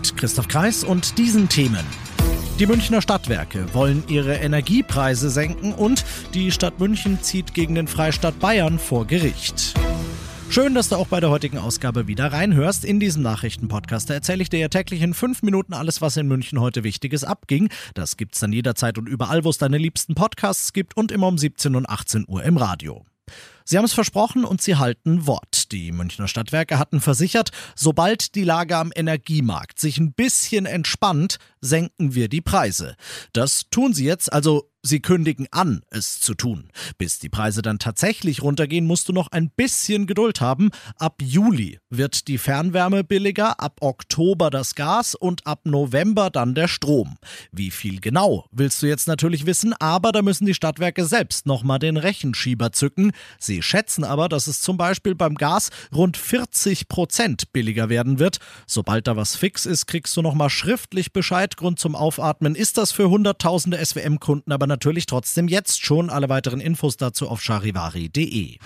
Mit Christoph Kreis und diesen Themen. Die Münchner Stadtwerke wollen ihre Energiepreise senken und die Stadt München zieht gegen den Freistaat Bayern vor Gericht. Schön, dass du auch bei der heutigen Ausgabe wieder reinhörst. In diesem Nachrichtenpodcast erzähle ich dir ja täglich in fünf Minuten alles, was in München heute Wichtiges abging. Das gibt's dann jederzeit und überall, wo es deine liebsten Podcasts gibt und immer um 17 und 18 Uhr im Radio. Sie haben es versprochen und sie halten Wort. Die Münchner Stadtwerke hatten versichert, sobald die Lage am Energiemarkt sich ein bisschen entspannt, senken wir die Preise. Das tun sie jetzt, also Sie kündigen an, es zu tun. Bis die Preise dann tatsächlich runtergehen, musst du noch ein bisschen Geduld haben. Ab Juli wird die Fernwärme billiger, ab Oktober das Gas und ab November dann der Strom. Wie viel genau, willst du jetzt natürlich wissen, aber da müssen die Stadtwerke selbst nochmal den Rechenschieber zücken. Sie schätzen aber, dass es zum Beispiel beim Gas rund 40 Prozent billiger werden wird. Sobald da was fix ist, kriegst du nochmal schriftlich Bescheid. Grund zum Aufatmen ist das für hunderttausende SWM-Kunden aber natürlich trotzdem jetzt schon. Alle weiteren Infos dazu auf charivari.de.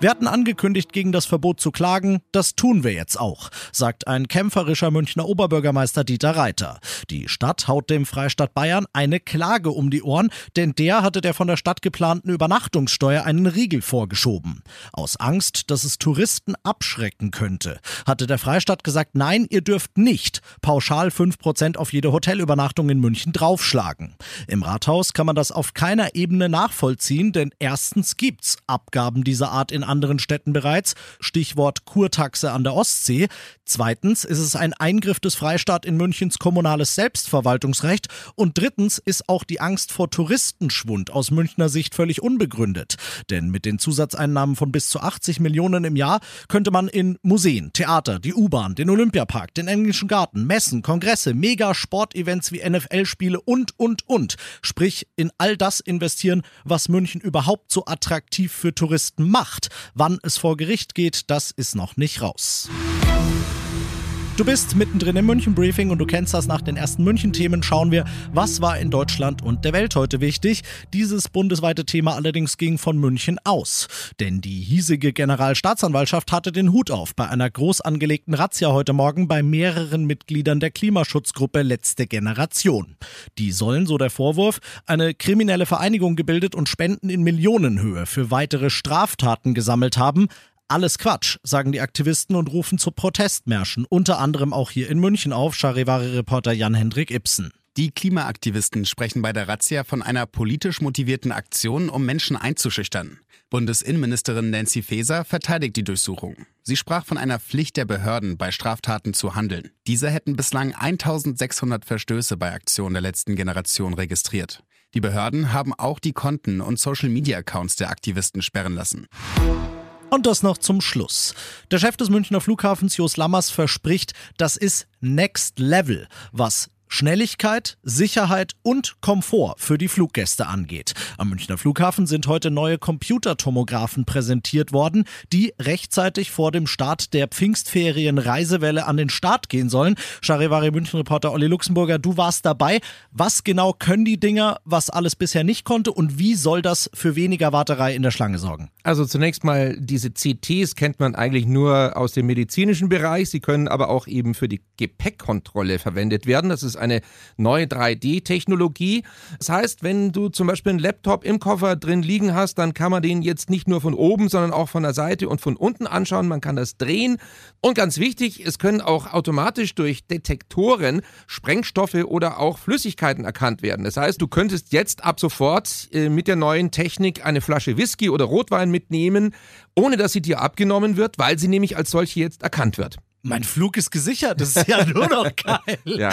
Wir hatten angekündigt, gegen das Verbot zu klagen. Das tun wir jetzt auch, sagt ein kämpferischer Münchner Oberbürgermeister Dieter Reiter. Die Stadt haut dem Freistaat Bayern eine Klage um die Ohren, denn der hatte der von der Stadt geplanten Übernachtungssteuer einen Riegel vorgeschoben. Aus Angst, dass es Touristen abschrecken könnte, hatte der Freistaat gesagt, nein, ihr dürft nicht pauschal 5% auf jede Hotelübernachtung in München draufschlagen. Im Rathaus kann man das auf keiner Ebene nachvollziehen, denn erstens gibt's Abgaben dieser Art in anderen Städten bereits. Stichwort Kurtaxe an der Ostsee. Zweitens ist es ein Eingriff des Freistaat in Münchens kommunales Selbstverwaltungsrecht. Und drittens ist auch die Angst vor Touristenschwund aus Münchner Sicht völlig unbegründet. Denn mit den Zusatzeinnahmen von bis zu 80 Millionen im Jahr könnte man in Museen, Theater, die U-Bahn, den Olympiapark, den Englischen Garten, Messen, Kongresse, Mega-Sportevents wie NFL-Spiele und, und, und. Sprich, in all das investieren, was München überhaupt so attraktiv für Touristen macht. Wann es vor Gericht geht, das ist noch nicht raus. Du bist mittendrin im München Briefing und du kennst das nach den ersten München Themen. Schauen wir, was war in Deutschland und der Welt heute wichtig. Dieses bundesweite Thema allerdings ging von München aus. Denn die hiesige Generalstaatsanwaltschaft hatte den Hut auf bei einer groß angelegten Razzia heute Morgen bei mehreren Mitgliedern der Klimaschutzgruppe Letzte Generation. Die sollen, so der Vorwurf, eine kriminelle Vereinigung gebildet und Spenden in Millionenhöhe für weitere Straftaten gesammelt haben. Alles Quatsch, sagen die Aktivisten und rufen zu Protestmärschen, unter anderem auch hier in München auf, Charivari-Reporter Jan-Hendrik Ibsen. Die Klimaaktivisten sprechen bei der Razzia von einer politisch motivierten Aktion, um Menschen einzuschüchtern. Bundesinnenministerin Nancy Faeser verteidigt die Durchsuchung. Sie sprach von einer Pflicht der Behörden, bei Straftaten zu handeln. Diese hätten bislang 1600 Verstöße bei Aktionen der letzten Generation registriert. Die Behörden haben auch die Konten und Social-Media-Accounts der Aktivisten sperren lassen. Und das noch zum Schluss. Der Chef des Münchner Flughafens Jos Lammers verspricht, das ist Next Level, was Schnelligkeit, Sicherheit und Komfort für die Fluggäste angeht. Am Münchner Flughafen sind heute neue Computertomographen präsentiert worden, die rechtzeitig vor dem Start der Pfingstferien Reisewelle an den Start gehen sollen. Charivari München Reporter Olli Luxemburger, du warst dabei. Was genau können die Dinger, was alles bisher nicht konnte und wie soll das für weniger Warterei in der Schlange sorgen? Also zunächst mal diese CTs kennt man eigentlich nur aus dem medizinischen Bereich. Sie können aber auch eben für die Gepäckkontrolle verwendet werden. Das ist eine neue 3D-Technologie. Das heißt, wenn du zum Beispiel einen Laptop im Koffer drin liegen hast, dann kann man den jetzt nicht nur von oben, sondern auch von der Seite und von unten anschauen. Man kann das drehen. Und ganz wichtig, es können auch automatisch durch Detektoren Sprengstoffe oder auch Flüssigkeiten erkannt werden. Das heißt, du könntest jetzt ab sofort äh, mit der neuen Technik eine Flasche Whisky oder Rotwein mitnehmen, ohne dass sie dir abgenommen wird, weil sie nämlich als solche jetzt erkannt wird. Mein Flug ist gesichert, das ist ja nur noch geil. Ja.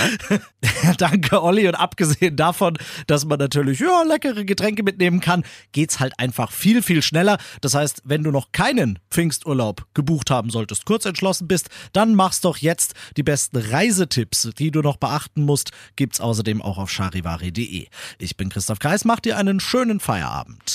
Danke, Olli. Und abgesehen davon, dass man natürlich ja, leckere Getränke mitnehmen kann, geht's halt einfach viel, viel schneller. Das heißt, wenn du noch keinen Pfingsturlaub gebucht haben solltest, kurz entschlossen bist, dann mach's doch jetzt. Die besten Reisetipps, die du noch beachten musst, gibt's außerdem auch auf charivari.de. Ich bin Christoph Kreis, mach dir einen schönen Feierabend.